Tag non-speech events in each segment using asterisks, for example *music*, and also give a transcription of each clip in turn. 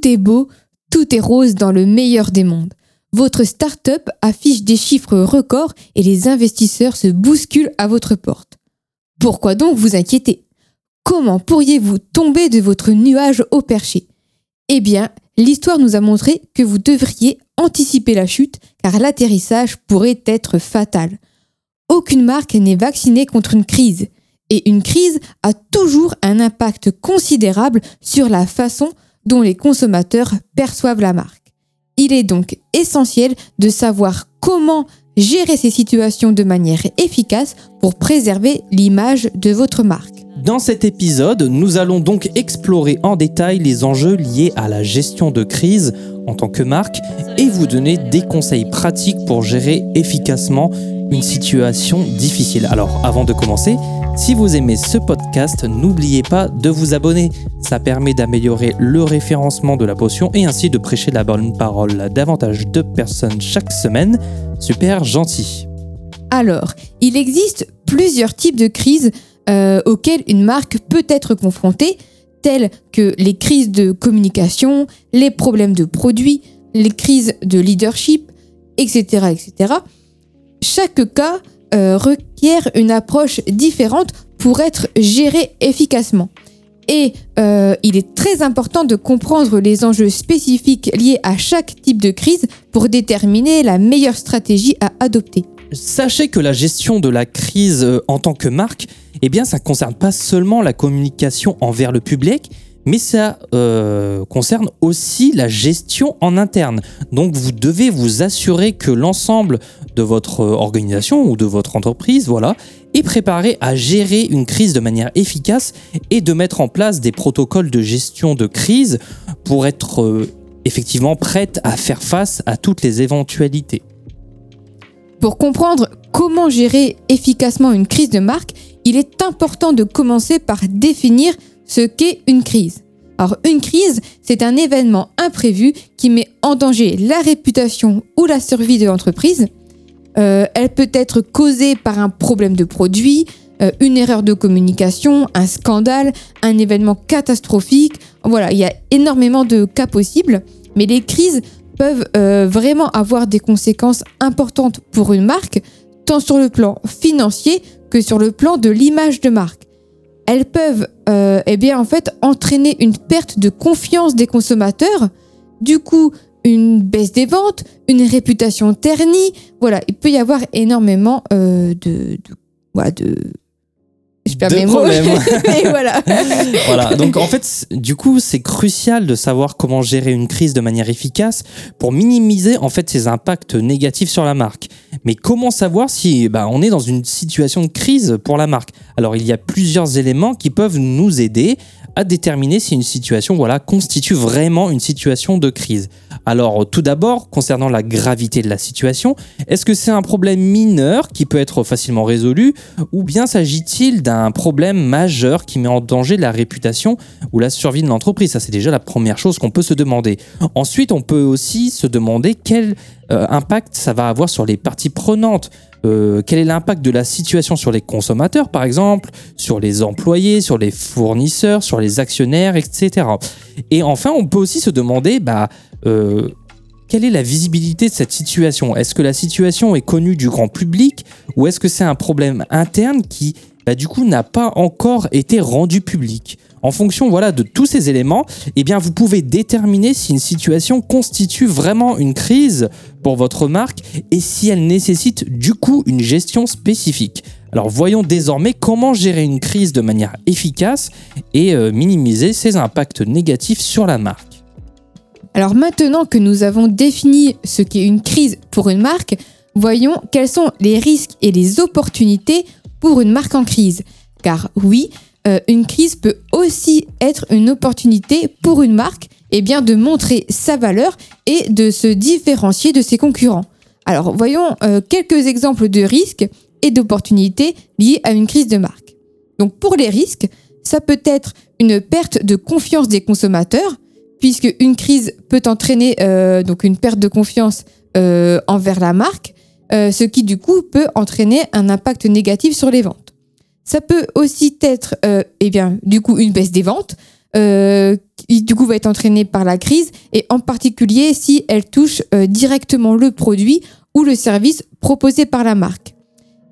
tout est beau, tout est rose dans le meilleur des mondes. Votre start-up affiche des chiffres records et les investisseurs se bousculent à votre porte. Pourquoi donc vous inquiéter? Comment pourriez-vous tomber de votre nuage au perché Eh bien, l'histoire nous a montré que vous devriez anticiper la chute car l'atterrissage pourrait être fatal. Aucune marque n'est vaccinée contre une crise et une crise a toujours un impact considérable sur la façon dont les consommateurs perçoivent la marque. Il est donc essentiel de savoir comment gérer ces situations de manière efficace pour préserver l'image de votre marque. Dans cet épisode, nous allons donc explorer en détail les enjeux liés à la gestion de crise en tant que marque et vous donner des conseils pratiques pour gérer efficacement une situation difficile. Alors avant de commencer, si vous aimez ce podcast, n'oubliez pas de vous abonner. Ça permet d'améliorer le référencement de la potion et ainsi de prêcher la bonne parole à davantage de personnes chaque semaine. Super gentil. Alors, il existe plusieurs types de crises euh, auxquelles une marque peut être confrontée, telles que les crises de communication, les problèmes de produits, les crises de leadership, etc. etc. Chaque cas euh, requiert une approche différente pour être géré efficacement. Et euh, il est très important de comprendre les enjeux spécifiques liés à chaque type de crise pour déterminer la meilleure stratégie à adopter. Sachez que la gestion de la crise euh, en tant que marque, eh bien, ça ne concerne pas seulement la communication envers le public, mais ça euh, concerne aussi la gestion en interne. Donc vous devez vous assurer que l'ensemble de votre organisation ou de votre entreprise, est préparé à gérer une crise de manière efficace et de mettre en place des protocoles de gestion de crise pour être euh, effectivement prête à faire face à toutes les éventualités. Pour comprendre comment gérer efficacement une crise de marque, il est important de commencer par définir ce qu'est une crise. Alors une crise, c'est un événement imprévu qui met en danger la réputation ou la survie de l'entreprise. Euh, elle peut être causée par un problème de produit, euh, une erreur de communication, un scandale, un événement catastrophique. Voilà, il y a énormément de cas possibles, mais les crises peuvent euh, vraiment avoir des conséquences importantes pour une marque, tant sur le plan financier que sur le plan de l'image de marque elles peuvent euh, eh bien, en fait, entraîner une perte de confiance des consommateurs, du coup une baisse des ventes, une réputation ternie. Voilà, il peut y avoir énormément euh, de, de, de mes mots. *laughs* Et voilà. *laughs* voilà. Donc en fait, du coup, c'est crucial de savoir comment gérer une crise de manière efficace pour minimiser en fait ses impacts négatifs sur la marque. Mais comment savoir si bah, on est dans une situation de crise pour la marque? Alors il y a plusieurs éléments qui peuvent nous aider à déterminer si une situation voilà, constitue vraiment une situation de crise. Alors tout d'abord, concernant la gravité de la situation, est-ce que c'est un problème mineur qui peut être facilement résolu ou bien s'agit-il d'un problème majeur qui met en danger la réputation ou la survie de l'entreprise? Ça c'est déjà la première chose qu'on peut se demander. Ensuite, on peut aussi se demander quel euh, impact ça va avoir sur les parties prenantes. Euh, quel est l'impact de la situation sur les consommateurs, par exemple, sur les employés, sur les fournisseurs, sur les actionnaires, etc. Et enfin, on peut aussi se demander, bah, euh, quelle est la visibilité de cette situation? Est-ce que la situation est connue du grand public ou est-ce que c'est un problème interne qui, bah, du coup, n'a pas encore été rendu public? En fonction voilà, de tous ces éléments, eh bien, vous pouvez déterminer si une situation constitue vraiment une crise pour votre marque et si elle nécessite du coup une gestion spécifique. Alors voyons désormais comment gérer une crise de manière efficace et euh, minimiser ses impacts négatifs sur la marque. Alors maintenant que nous avons défini ce qu'est une crise pour une marque, voyons quels sont les risques et les opportunités pour une marque en crise. Car oui, euh, une crise peut aussi être une opportunité pour une marque eh bien, de montrer sa valeur et de se différencier de ses concurrents. Alors voyons euh, quelques exemples de risques et d'opportunités liés à une crise de marque. Donc pour les risques, ça peut être une perte de confiance des consommateurs, puisque une crise peut entraîner euh, donc une perte de confiance envers la marque, ce qui du coup peut entraîner un impact négatif sur les ventes. Ça peut aussi être, euh, eh du coup, une baisse des ventes, qui du coup va être entraînée par la crise, et en particulier si elle touche directement le produit ou le service proposé par la marque.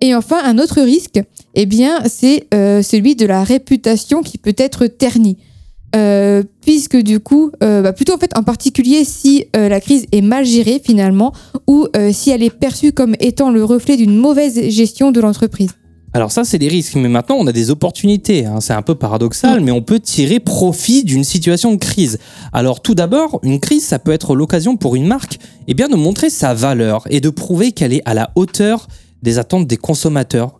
Et enfin, un autre risque, eh c'est celui de la réputation qui peut être ternie. Euh, puisque du coup, euh, bah, plutôt en fait en particulier si euh, la crise est mal gérée finalement ou si elle est perçue comme étant le reflet d'une mauvaise gestion de l'entreprise. Alors ça, c'est des risques, mais maintenant on a des opportunités. Hein. C'est un peu paradoxal, mais on peut tirer profit d'une situation de crise. Alors tout d'abord, une crise, ça peut être l'occasion pour une marque eh bien, de montrer sa valeur et de prouver qu'elle est à la hauteur des attentes des consommateurs.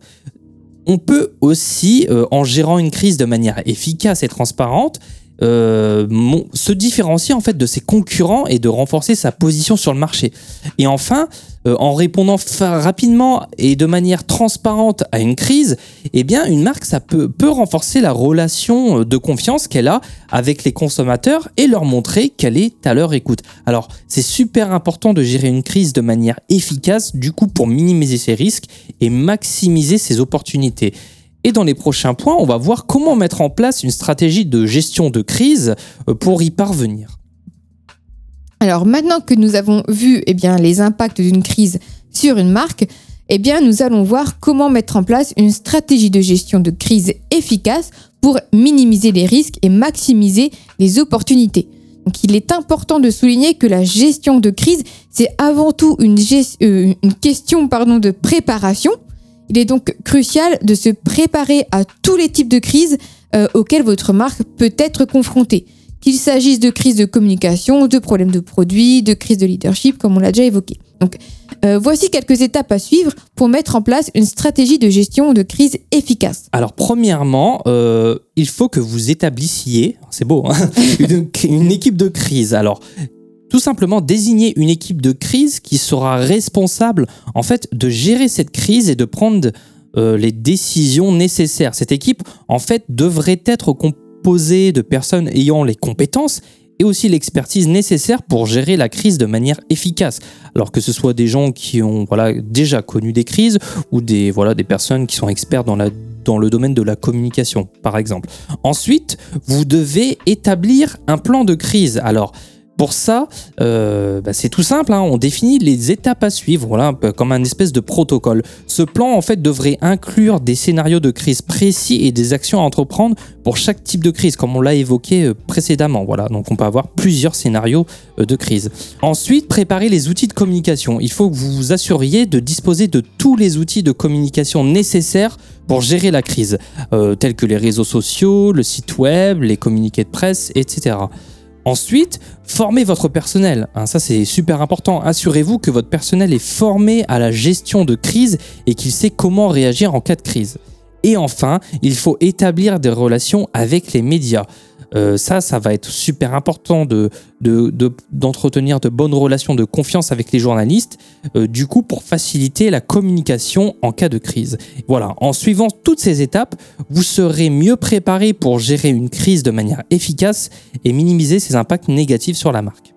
On peut aussi, en gérant une crise de manière efficace et transparente, euh, se différencier en fait de ses concurrents et de renforcer sa position sur le marché. Et enfin, euh, en répondant rapidement et de manière transparente à une crise, eh bien une marque ça peut, peut renforcer la relation de confiance qu'elle a avec les consommateurs et leur montrer qu'elle est à leur écoute. Alors c'est super important de gérer une crise de manière efficace du coup pour minimiser ses risques et maximiser ses opportunités. Et dans les prochains points, on va voir comment mettre en place une stratégie de gestion de crise euh, pour y parvenir. Alors maintenant que nous avons vu eh les impacts d'une crise sur une marque, eh nous allons voir comment mettre en place une stratégie de gestion de crise efficace pour minimiser les risques et maximiser les opportunités. Donc, il est important de souligner que la gestion de crise, c'est avant tout une, euh, question de préparation il est donc crucial de se préparer à tous les types de crises euh, auxquelles votre marque peut être confrontée. Qu'il s'agisse de crises de communication, de problèmes de produits, de crises de leadership, comme on l'a déjà évoqué. Donc, euh, voici quelques étapes à suivre pour mettre en place une stratégie de gestion de crise efficace. Alors, premièrement, euh, il faut que vous établissiez, c'est beau, hein, *laughs* une, une, équipe de crise. Alors, tout simplement désigner une équipe de crise qui sera responsable en fait de gérer cette crise et de prendre euh, les décisions nécessaires. Cette équipe en fait devrait être composée de personnes ayant les compétences et aussi l'expertise nécessaire pour gérer la crise de manière efficace. Alors que ce soit des gens qui ont déjà connu des crises ou des, personnes qui sont experts dans, dans le domaine de la communication, par exemple. Ensuite, vous devez établir un plan de crise. Alors, pour ça, euh, bah, c'est tout simple, hein. on définit les étapes à suivre, voilà, comme un espèce de protocole. Ce plan, en fait, devrait inclure des scénarios de crise précis et des actions à entreprendre pour chaque type de crise, comme on l'a évoqué euh, précédemment. Voilà, donc on peut avoir plusieurs scénarios euh, de crise. Ensuite, préparer les outils de communication. Il faut que vous vous assuriez de disposer de tous les outils de communication nécessaires pour gérer la crise, tels que les réseaux sociaux, le site web, les communiqués de presse, etc. Ensuite, formez votre personnel. Hein, ça, c'est super important. Assurez-vous que votre personnel est formé à la gestion de crise et qu'il sait comment réagir en cas de crise. Et enfin, il faut établir des relations avec les médias. Euh, ça, ça va être super important de, d'entretenir de, bonnes relations de confiance avec les journalistes, euh, du coup, pour faciliter la communication en cas de crise. Voilà, en suivant toutes ces étapes, vous serez mieux préparé pour gérer une crise de manière efficace et minimiser ses impacts négatifs sur la marque.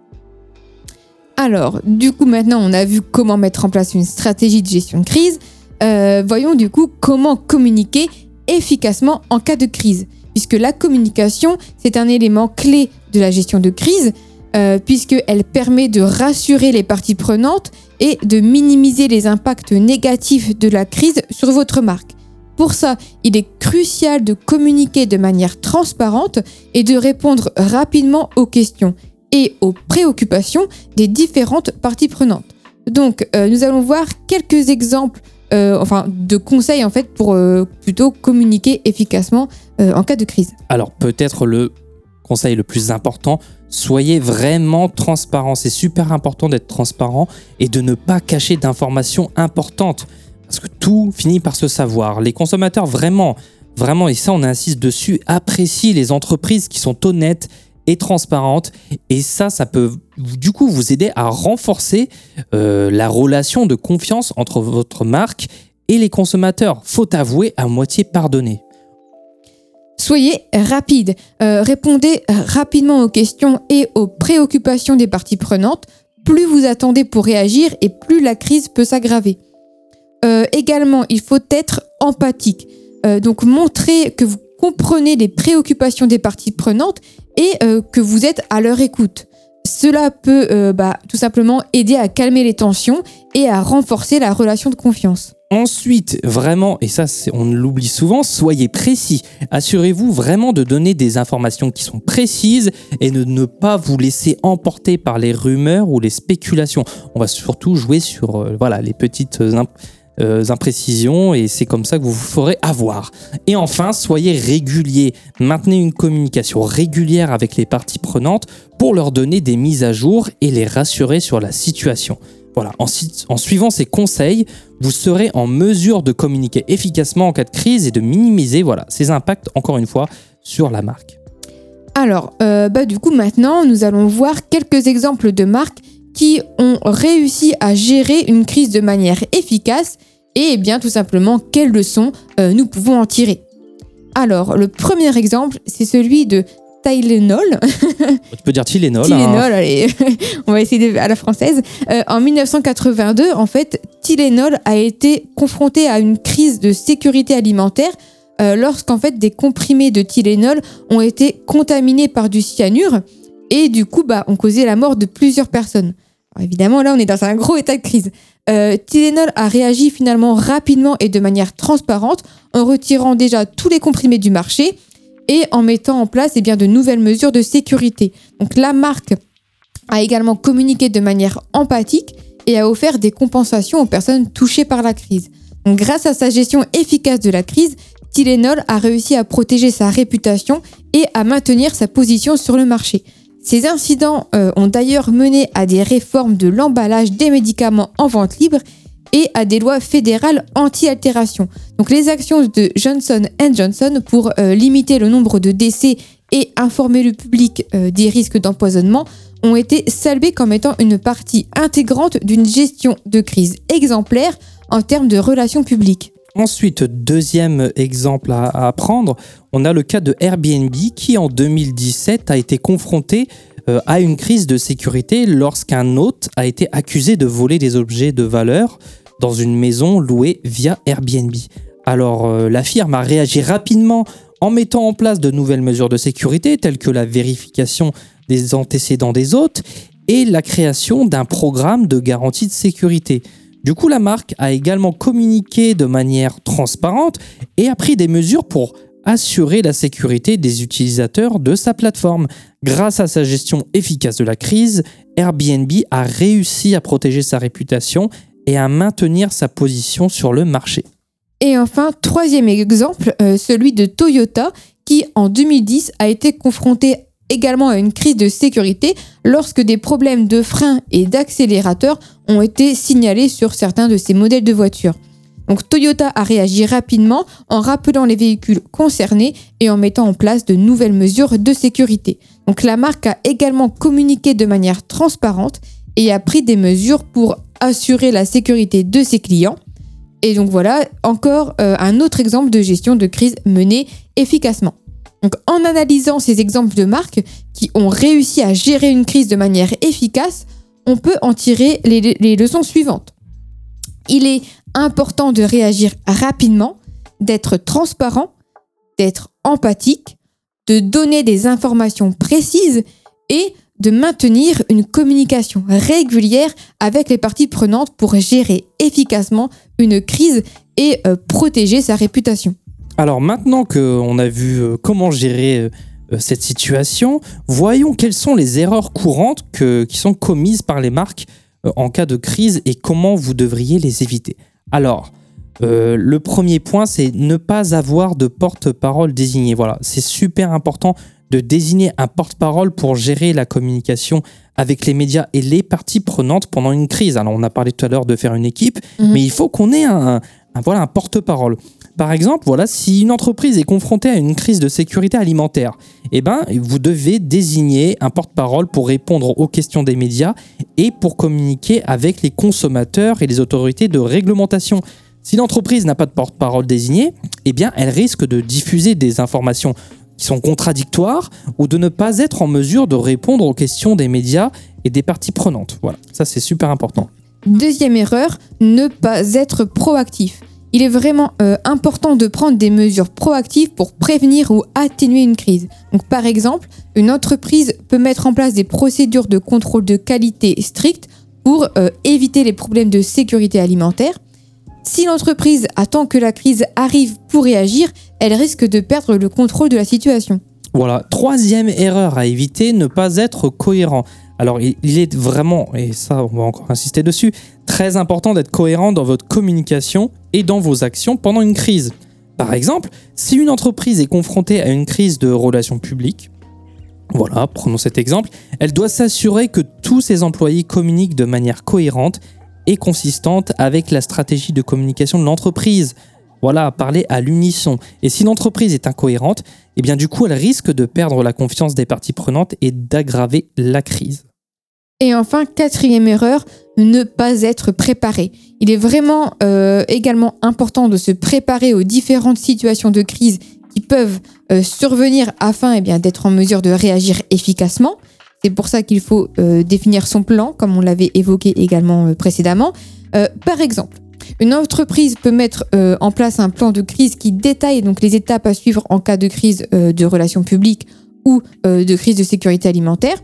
Alors, du coup, maintenant, on a vu comment mettre en place une stratégie de gestion de crise. Euh, voyons du coup comment communiquer efficacement en cas de crise puisque la communication, c'est un élément clé de la gestion de crise, euh, puisqu'elle permet de rassurer les parties prenantes et de minimiser les impacts négatifs de la crise sur votre marque. Pour ça, il est crucial de communiquer de manière transparente et de répondre rapidement aux questions et aux préoccupations des différentes parties prenantes. Donc, euh, nous allons voir quelques exemples euh, enfin, de conseils en fait pour euh, plutôt communiquer efficacement euh, en cas de crise. Alors peut-être le conseil le plus important, soyez vraiment transparent. C'est super important d'être transparent et de ne pas cacher d'informations importantes parce que tout finit par se savoir. Les consommateurs vraiment, vraiment, et ça on insiste dessus, apprécient les entreprises qui sont honnêtes transparente. Et ça, ça peut du coup vous aider à renforcer euh, la relation de confiance entre votre marque et les consommateurs. Faut avouer à moitié pardonner. Soyez rapide, euh, répondez rapidement aux questions et aux préoccupations des parties prenantes. Plus vous attendez pour réagir et plus la crise peut s'aggraver. Euh, également, il faut être empathique. donc montrer que vous comprenez les préoccupations des parties prenantes et que vous êtes à leur écoute. Cela peut bah, tout simplement aider à calmer les tensions et à renforcer la relation de confiance. Ensuite, vraiment, et ça on l'oublie souvent, soyez précis. Assurez-vous vraiment de donner des informations qui sont précises et de ne pas vous laisser emporter par les rumeurs ou les spéculations. On va surtout jouer sur euh, voilà, les petites euh, imprécisions et c'est comme ça que vous vous ferez avoir. Et enfin, soyez régulier. Maintenez une communication régulière avec les parties prenantes pour leur donner des mises à jour et les rassurer sur la situation. Voilà, en, en, suivant ces conseils, vous serez en mesure de communiquer efficacement en cas de crise et de minimiser voilà, ces impacts, encore une fois, sur la marque. Alors, euh, bah, du coup, maintenant, nous allons voir quelques exemples de marques qui ont réussi à gérer une crise de manière efficace et bien tout simplement quelles leçons euh, nous pouvons en tirer? Alors, le premier exemple, c'est celui de Tylenol. *laughs* tu peux dire Tylenol. Tylenol, hein. allez, *laughs* on va essayer à la française. Euh, en 1982, en fait, Tylenol a été confronté à une crise de sécurité alimentaire euh, lorsqu'en fait des comprimés de Tylenol ont été contaminés par du cyanure et du coup bah, ont causé la mort de plusieurs personnes. Évidemment, là, on est dans un gros état de crise. Euh, a réagi finalement rapidement et de manière transparente en retirant déjà tous les comprimés du marché et en mettant en place eh de nouvelles mesures de sécurité. Donc la marque a également communiqué de manière empathique et a offert des compensations aux personnes touchées par la crise. Grâce à sa gestion efficace de la crise, Tylenol a réussi à protéger sa réputation et à maintenir sa position sur le marché. Ces incidents euh, ont d'ailleurs mené à des réformes de l'emballage des médicaments en vente libre et à des lois fédérales anti-altération. Donc les actions de Johnson Johnson pour euh, limiter le nombre de décès et informer le public euh, des risques d'empoisonnement ont été saluées comme étant une partie intégrante d'une gestion de crise exemplaire en termes de relations publiques. Ensuite, deuxième exemple à, prendre, on a le cas de Airbnb qui en 2017 a été confronté euh, à une crise de sécurité lorsqu'un hôte a été accusé de voler des objets de valeur dans une maison louée via Airbnb. Alors euh, la firme a réagi rapidement en mettant en place de nouvelles mesures de sécurité telles que la vérification des antécédents des hôtes et la création d'un programme de garantie de sécurité. Du coup, la marque a également communiqué de manière transparente et a pris des mesures pour assurer la sécurité des utilisateurs de sa plateforme. Grâce à sa gestion efficace de la crise, Airbnb a réussi à protéger sa réputation et à maintenir sa position sur le marché. Et enfin, troisième exemple, euh, celui de Toyota, qui en 2010 a été confronté également à une crise de sécurité lorsque des problèmes de frein et d'accélérateur ont été signalés sur certains de ses modèles de voitures. Donc Toyota a réagi rapidement en rappelant les véhicules concernés et en mettant en place de nouvelles mesures de sécurité. Donc la marque a également communiqué de manière transparente et a pris des mesures pour assurer la sécurité de ses clients. Et donc voilà encore euh, un autre exemple de gestion de crise menée efficacement. Donc en analysant ces exemples de marques qui ont réussi à gérer une crise de manière efficace, on peut en tirer les, leçons suivantes. Il est important de réagir rapidement, d'être transparent, d'être empathique, de donner des informations précises et de maintenir une communication régulière avec les parties prenantes pour gérer efficacement une crise et euh, protéger sa réputation. Alors maintenant qu'on a vu euh, comment gérer euh, cette situation, voyons quelles sont les erreurs courantes qui sont commises par les marques en cas de crise et comment vous devriez les éviter. Alors, le premier point, c'est ne pas avoir de porte-parole désigné. Voilà, c'est super important de désigner un porte-parole pour gérer la communication avec les médias et les parties prenantes pendant une crise. Alors, on a parlé tout à l'heure de faire une équipe, mhm. mais il faut qu'on ait un, voilà, un porte-parole. Par exemple, voilà, si une entreprise est confrontée à une crise de sécurité alimentaire, eh ben, vous devez désigner un porte-parole pour répondre aux questions des médias et pour communiquer avec les consommateurs et les autorités de réglementation. Si l'entreprise n'a pas de porte-parole désigné, eh bien, elle risque de diffuser des informations qui sont contradictoires ou de ne pas être en mesure de répondre aux questions des médias et des parties prenantes. Voilà, ça c'est super important. Deuxième erreur, ne pas être proactif. Il est vraiment euh, important de prendre des mesures proactives pour prévenir ou atténuer une crise. Par exemple, une entreprise peut mettre en place des procédures de contrôle de qualité strictes pour euh, éviter les problèmes de sécurité alimentaire. Si l'entreprise attend que la crise arrive pour réagir, elle risque de perdre le contrôle de la situation. Voilà, troisième erreur à éviter, ne pas être cohérent. Alors il est vraiment, et ça on va encore insister dessus, très important d'être cohérent dans votre communication et dans vos actions pendant une crise. Par exemple, si une entreprise est confrontée à une crise de relations publiques, voilà, prenons cet exemple, elle doit s'assurer que tous ses employés communiquent de manière cohérente et consistante avec la stratégie de communication de l'entreprise. Voilà, parler à l'unisson. Et si l'entreprise est incohérente, eh bien du coup, elle risque de perdre la confiance des parties prenantes et d'aggraver la crise. Et enfin, quatrième erreur, ne pas être préparé. Il est vraiment euh, également important de se préparer aux différentes situations de crise qui peuvent euh, survenir afin eh d'être en mesure de réagir efficacement. C'est pour ça qu'il faut euh, définir son plan, comme on l'avait évoqué également précédemment. par exemple, une entreprise peut mettre en place un plan de crise qui détaille donc les étapes à suivre en cas de crise de relations publiques ou de crise de sécurité alimentaire.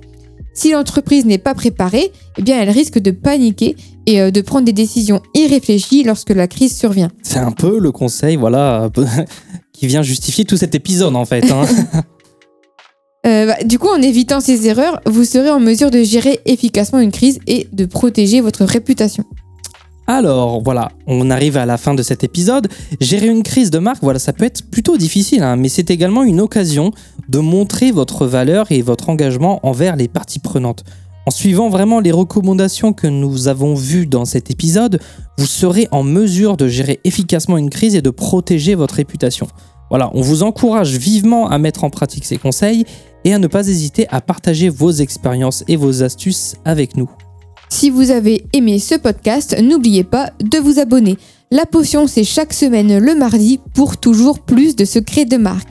Si l'entreprise n'est pas préparée, eh bien elle risque de paniquer et euh, de prendre des décisions irréfléchies lorsque la crise survient. C'est un peu le conseil, voilà, *laughs* qui vient justifier tout cet épisode en fait. Hein. *laughs* *laughs* Euh, bah, du coup, en évitant ces erreurs, vous serez en mesure de gérer efficacement une crise et de protéger votre réputation. Alors voilà, on arrive à la fin de cet épisode. Gérer une crise de marque, voilà, ça peut être plutôt difficile, hein, mais c'est également une occasion de montrer votre valeur et votre engagement envers les parties prenantes. En suivant vraiment les recommandations que nous avons vues dans cet épisode, vous serez en mesure de gérer efficacement une crise et de protéger votre réputation. Voilà, on vous encourage vivement à mettre en pratique ces conseils et à ne pas hésiter à partager vos expériences et vos astuces avec nous. Si vous avez aimé ce podcast, n'oubliez pas de vous abonner. La potion, c'est chaque semaine le mardi pour toujours plus de secrets de marque.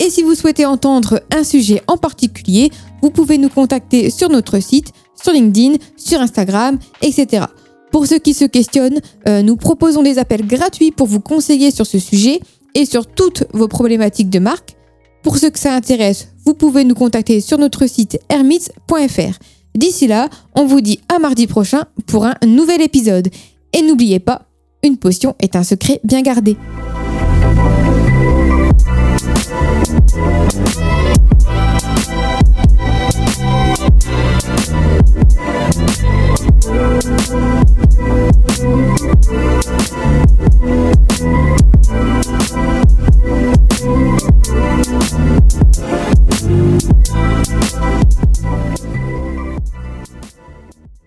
Et si vous souhaitez entendre un sujet en particulier, vous pouvez nous contacter sur notre site, sur LinkedIn, sur Instagram, etc. Pour ceux qui se questionnent, euh, nous proposons des appels gratuits pour vous conseiller sur ce sujet et sur toutes vos problématiques de marque. Pour ceux que ça intéresse, vous pouvez nous contacter sur notre site hermits.fr. D'ici là, on vous dit à mardi prochain pour un nouvel épisode. Et n'oubliez pas, une potion est un secret bien gardé. Thank you.